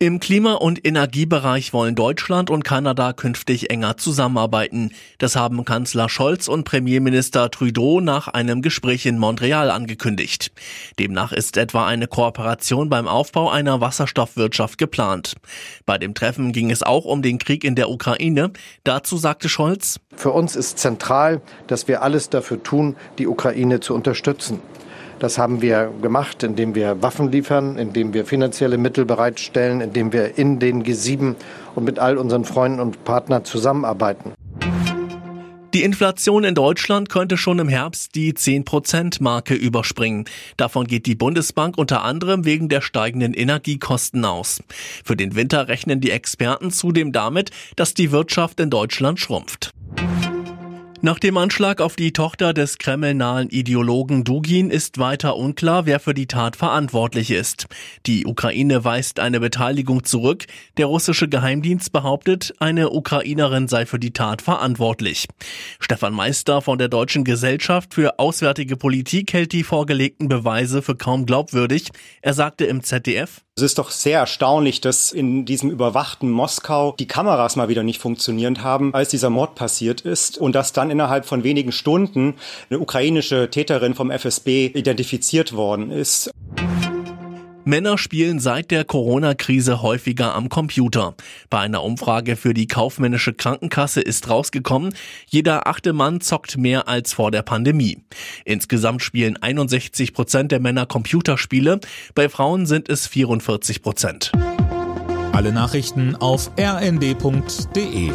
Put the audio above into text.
Im Klima- und Energiebereich wollen Deutschland und Kanada künftig enger zusammenarbeiten. Das haben Kanzler Scholz und Premierminister Trudeau nach einem Gespräch in Montreal angekündigt. Demnach ist etwa eine Kooperation beim Aufbau einer Wasserstoffwirtschaft geplant. Bei dem Treffen ging es auch um den Krieg in der Ukraine. Dazu sagte Scholz, Für uns ist zentral, dass wir alles dafür tun, die Ukraine zu unterstützen. Das haben wir gemacht, indem wir Waffen liefern, indem wir finanzielle Mittel bereitstellen, indem wir in den G7 und mit all unseren Freunden und Partnern zusammenarbeiten. Die Inflation in Deutschland könnte schon im Herbst die 10%-Marke überspringen. Davon geht die Bundesbank unter anderem wegen der steigenden Energiekosten aus. Für den Winter rechnen die Experten zudem damit, dass die Wirtschaft in Deutschland schrumpft. Nach dem Anschlag auf die Tochter des kremlnahen Ideologen Dugin ist weiter unklar, wer für die Tat verantwortlich ist. Die Ukraine weist eine Beteiligung zurück. Der russische Geheimdienst behauptet, eine Ukrainerin sei für die Tat verantwortlich. Stefan Meister von der Deutschen Gesellschaft für Auswärtige Politik hält die vorgelegten Beweise für kaum glaubwürdig. Er sagte im ZDF, es ist doch sehr erstaunlich, dass in diesem überwachten Moskau die Kameras mal wieder nicht funktioniert haben, als dieser Mord passiert ist und dass dann innerhalb von wenigen Stunden eine ukrainische Täterin vom FSB identifiziert worden ist. Männer spielen seit der Corona-Krise häufiger am Computer. Bei einer Umfrage für die kaufmännische Krankenkasse ist rausgekommen, jeder achte Mann zockt mehr als vor der Pandemie. Insgesamt spielen 61 Prozent der Männer Computerspiele, bei Frauen sind es 44 Prozent. Alle Nachrichten auf rnd.de